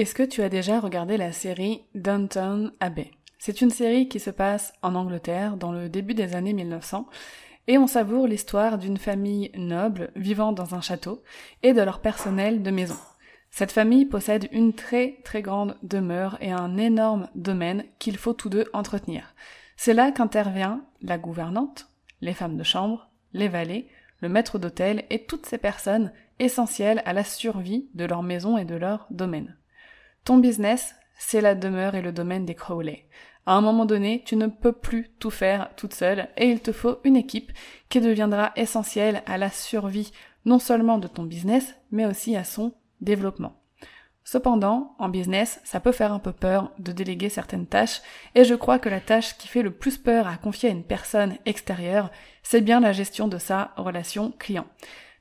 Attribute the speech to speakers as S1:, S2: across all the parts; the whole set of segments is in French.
S1: Est-ce que tu as déjà regardé la série Downton Abbey? C'est une série qui se passe en Angleterre dans le début des années 1900 et on savoure l'histoire d'une famille noble vivant dans un château et de leur personnel de maison. Cette famille possède une très très grande demeure et un énorme domaine qu'il faut tous deux entretenir. C'est là qu'intervient la gouvernante, les femmes de chambre, les valets, le maître d'hôtel et toutes ces personnes essentielles à la survie de leur maison et de leur domaine. Ton business, c'est la demeure et le domaine des Crowley. À un moment donné, tu ne peux plus tout faire toute seule et il te faut une équipe qui deviendra essentielle à la survie non seulement de ton business, mais aussi à son développement. Cependant, en business, ça peut faire un peu peur de déléguer certaines tâches, et je crois que la tâche qui fait le plus peur à confier à une personne extérieure, c'est bien la gestion de sa relation client.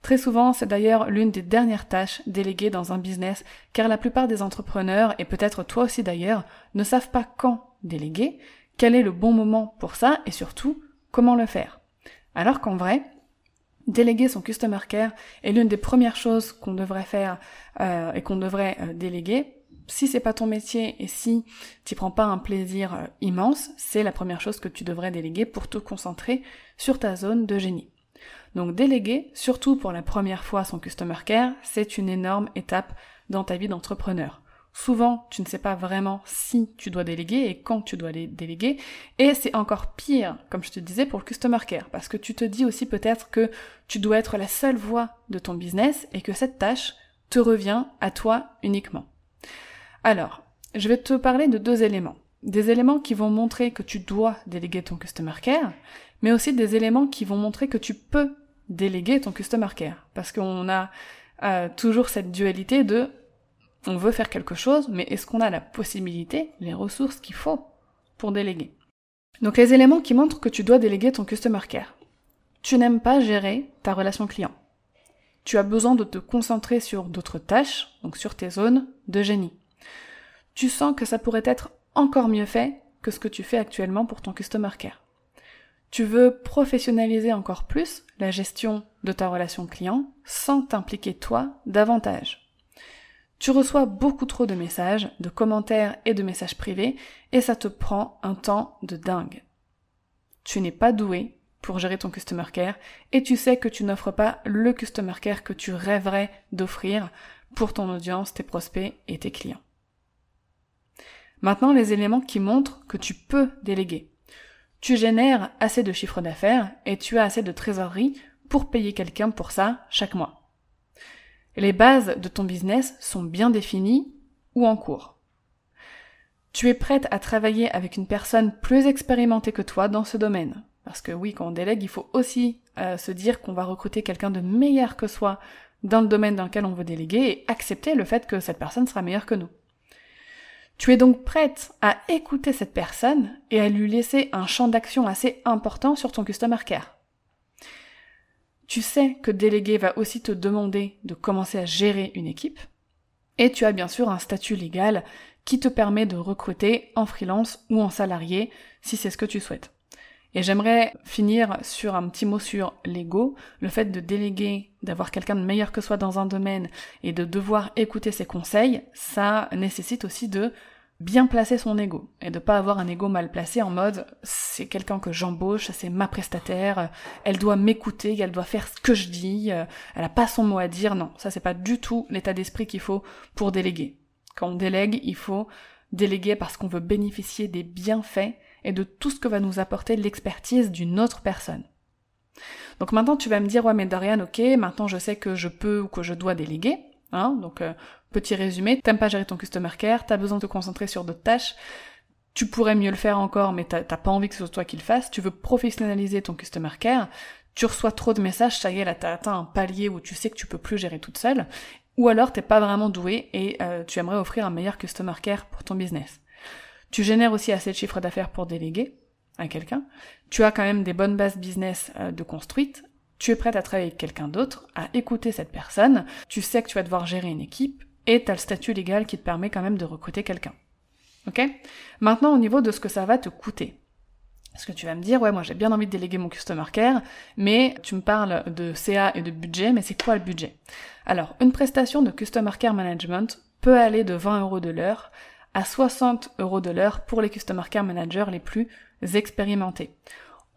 S1: Très souvent, c'est d'ailleurs l'une des dernières tâches déléguées dans un business, car la plupart des entrepreneurs, et peut-être toi aussi d'ailleurs, ne savent pas quand déléguer, quel est le bon moment pour ça, et surtout, comment le faire. Alors qu'en vrai, déléguer son customer care est l'une des premières choses qu'on devrait faire euh, et qu'on devrait euh, déléguer. Si c'est pas ton métier et si tu prends pas un plaisir euh, immense, c'est la première chose que tu devrais déléguer pour te concentrer sur ta zone de génie. Donc déléguer, surtout pour la première fois son customer care, c'est une énorme étape dans ta vie d'entrepreneur. Souvent, tu ne sais pas vraiment si tu dois déléguer et quand tu dois les déléguer. Et c'est encore pire, comme je te disais, pour le customer care. Parce que tu te dis aussi peut-être que tu dois être la seule voix de ton business et que cette tâche te revient à toi uniquement. Alors, je vais te parler de deux éléments. Des éléments qui vont montrer que tu dois déléguer ton customer care mais aussi des éléments qui vont montrer que tu peux déléguer ton customer care. Parce qu'on a euh, toujours cette dualité de on veut faire quelque chose, mais est-ce qu'on a la possibilité, les ressources qu'il faut pour déléguer? Donc les éléments qui montrent que tu dois déléguer ton customer care. Tu n'aimes pas gérer ta relation client. Tu as besoin de te concentrer sur d'autres tâches, donc sur tes zones de génie. Tu sens que ça pourrait être encore mieux fait que ce que tu fais actuellement pour ton customer care. Tu veux professionnaliser encore plus la gestion de ta relation client sans t'impliquer toi davantage. Tu reçois beaucoup trop de messages, de commentaires et de messages privés et ça te prend un temps de dingue. Tu n'es pas doué pour gérer ton customer care et tu sais que tu n'offres pas le customer care que tu rêverais d'offrir pour ton audience, tes prospects et tes clients. Maintenant, les éléments qui montrent que tu peux déléguer. Tu génères assez de chiffre d'affaires et tu as assez de trésorerie pour payer quelqu'un pour ça chaque mois. Les bases de ton business sont bien définies ou en cours. Tu es prête à travailler avec une personne plus expérimentée que toi dans ce domaine. Parce que oui, quand on délègue, il faut aussi euh, se dire qu'on va recruter quelqu'un de meilleur que soi dans le domaine dans lequel on veut déléguer et accepter le fait que cette personne sera meilleure que nous. Tu es donc prête à écouter cette personne et à lui laisser un champ d'action assez important sur ton customer care. Tu sais que déléguer va aussi te demander de commencer à gérer une équipe. Et tu as bien sûr un statut légal qui te permet de recruter en freelance ou en salarié si c'est ce que tu souhaites. Et j'aimerais finir sur un petit mot sur l'ego, le fait de déléguer, d'avoir quelqu'un de meilleur que soi dans un domaine et de devoir écouter ses conseils, ça nécessite aussi de bien placer son ego et de pas avoir un ego mal placé en mode c'est quelqu'un que j'embauche, c'est ma prestataire, elle doit m'écouter, elle doit faire ce que je dis, elle a pas son mot à dire. Non, ça c'est pas du tout l'état d'esprit qu'il faut pour déléguer. Quand on délègue, il faut déléguer parce qu'on veut bénéficier des bienfaits et de tout ce que va nous apporter l'expertise d'une autre personne. Donc maintenant tu vas me dire ouais mais Dorian ok maintenant je sais que je peux ou que je dois déléguer hein donc euh, petit résumé t'aimes pas gérer ton customer care t'as besoin de te concentrer sur d'autres tâches tu pourrais mieux le faire encore mais t'as pas envie que ce soit toi qui le fasses tu veux professionnaliser ton customer care tu reçois trop de messages, ça y est, là t'as atteint un palier où tu sais que tu peux plus gérer toute seule, ou alors t'es pas vraiment doué et euh, tu aimerais offrir un meilleur customer care pour ton business. Tu génères aussi assez de chiffre d'affaires pour déléguer à quelqu'un, tu as quand même des bonnes bases business euh, de construites, tu es prête à travailler avec quelqu'un d'autre, à écouter cette personne, tu sais que tu vas devoir gérer une équipe, et tu as le statut légal qui te permet quand même de recruter quelqu'un. Ok? Maintenant, au niveau de ce que ça va te coûter. Parce que tu vas me dire, ouais, moi j'ai bien envie de déléguer mon customer care, mais tu me parles de CA et de budget, mais c'est quoi le budget? Alors, une prestation de customer care management peut aller de 20 euros de l'heure à 60 euros de l'heure pour les customer care managers les plus expérimentés.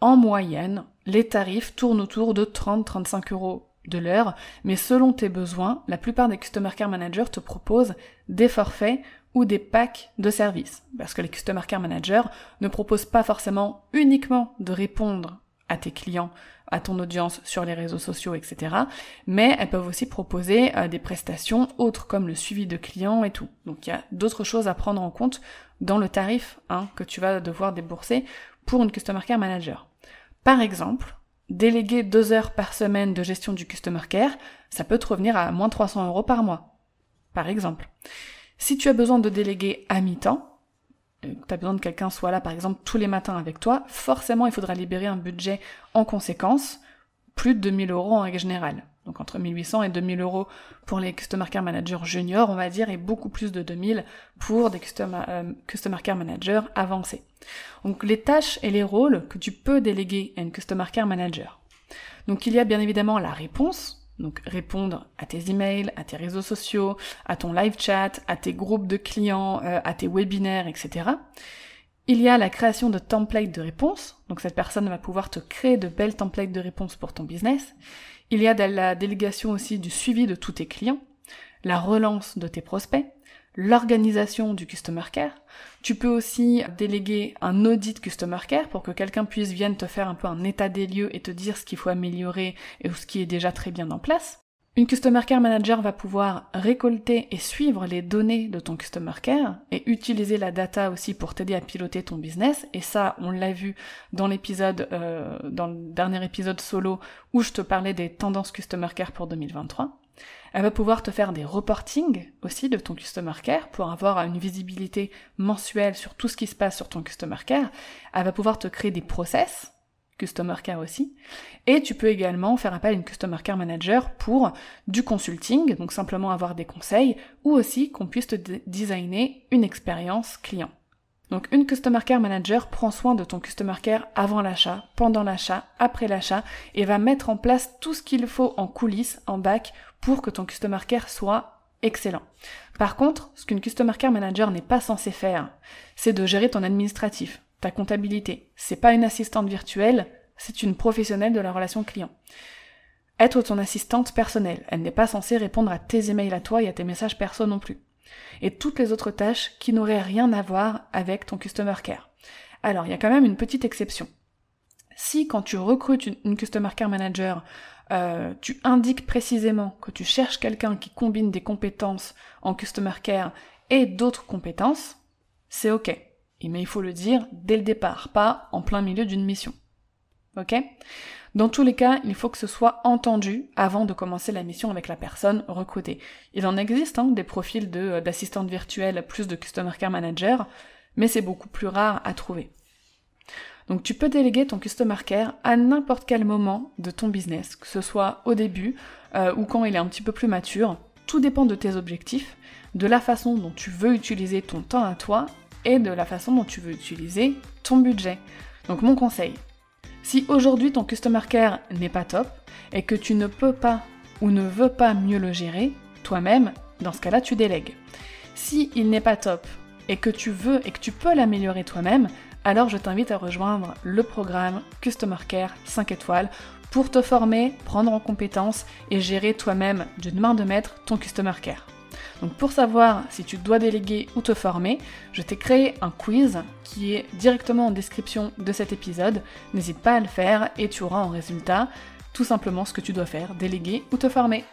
S1: En moyenne, les tarifs tournent autour de 30-35 euros de l'heure, mais selon tes besoins, la plupart des Customer Care Managers te proposent des forfaits ou des packs de services. Parce que les Customer Care Managers ne proposent pas forcément uniquement de répondre à tes clients, à ton audience sur les réseaux sociaux, etc. Mais elles peuvent aussi proposer euh, des prestations autres comme le suivi de clients et tout. Donc il y a d'autres choses à prendre en compte dans le tarif hein, que tu vas devoir débourser pour une Customer Care Manager. Par exemple, déléguer deux heures par semaine de gestion du Customer Care, ça peut te revenir à moins 300 euros par mois. Par exemple. Si tu as besoin de déléguer à mi-temps, tu as besoin de quelqu'un soit là par exemple tous les matins avec toi, forcément il faudra libérer un budget en conséquence, plus de 2000 euros en règle générale. Donc entre 1800 et 2000 euros pour les Customer Care Managers juniors, on va dire, et beaucoup plus de 2000 pour des Customer, euh, customer Care Managers avancés. Donc les tâches et les rôles que tu peux déléguer à une Customer Care Manager. Donc il y a bien évidemment la réponse, donc répondre à tes emails, à tes réseaux sociaux, à ton live chat, à tes groupes de clients, euh, à tes webinaires, etc. Il y a la création de templates de réponses, donc cette personne va pouvoir te créer de belles templates de réponses pour ton business. Il y a la délégation aussi du suivi de tous tes clients, la relance de tes prospects, l'organisation du customer care. Tu peux aussi déléguer un audit customer care pour que quelqu'un puisse vienne te faire un peu un état des lieux et te dire ce qu'il faut améliorer et ce qui est déjà très bien en place. Une Customer Care Manager va pouvoir récolter et suivre les données de ton Customer Care et utiliser la data aussi pour t'aider à piloter ton business. Et ça, on l'a vu dans l'épisode, euh, dans le dernier épisode solo où je te parlais des tendances Customer Care pour 2023. Elle va pouvoir te faire des reportings aussi de ton Customer Care pour avoir une visibilité mensuelle sur tout ce qui se passe sur ton Customer Care. Elle va pouvoir te créer des process, Customer Care aussi. Et tu peux également faire appel à une Customer Care Manager pour du consulting, donc simplement avoir des conseils, ou aussi qu'on puisse te designer une expérience client. Donc une Customer Care Manager prend soin de ton Customer Care avant l'achat, pendant l'achat, après l'achat, et va mettre en place tout ce qu'il faut en coulisses, en bac, pour que ton Customer Care soit excellent. Par contre, ce qu'une Customer Care Manager n'est pas censé faire, c'est de gérer ton administratif, ta comptabilité. C'est pas une assistante virtuelle, c'est une professionnelle de la relation client. Être ton assistante personnelle, elle n'est pas censée répondre à tes emails à toi et à tes messages perso non plus. Et toutes les autres tâches qui n'auraient rien à voir avec ton Customer Care. Alors, il y a quand même une petite exception. Si quand tu recrutes une, Customer Care Manager, euh, tu indiques précisément que tu cherches quelqu'un qui combine des compétences en Customer Care et d'autres compétences, c'est ok. Mais il faut le dire dès le départ, pas en plein milieu d'une mission. Ok? Dans tous les cas, il faut que ce soit entendu avant de commencer la mission avec la personne recrutée. Il en existe hein, des profils euh, d'assistante virtuelle plus de Customer Care Manager, mais c'est beaucoup plus rare à trouver. Donc tu peux déléguer ton customer care à n'importe quel moment de ton business, que ce soit au début euh, ou quand il est un petit peu plus mature. Tout dépend de tes objectifs, de la façon dont tu veux utiliser ton temps à toi et de la façon dont tu veux utiliser ton budget. Donc mon conseil, si aujourd'hui ton customer care n'est pas top et que tu ne peux pas ou ne veux pas mieux le gérer toi-même, dans ce cas-là tu délègues. Si il n'est pas top et que tu veux et que tu peux l'améliorer toi-même, alors je t'invite à rejoindre le programme Customer Care 5 étoiles pour te former, prendre en compétences et gérer toi-même d'une main de maître ton Customer Care. Donc pour savoir si tu dois déléguer ou te former, je t'ai créé un quiz qui est directement en description de cet épisode. N'hésite pas à le faire et tu auras en résultat tout simplement ce que tu dois faire, déléguer ou te former.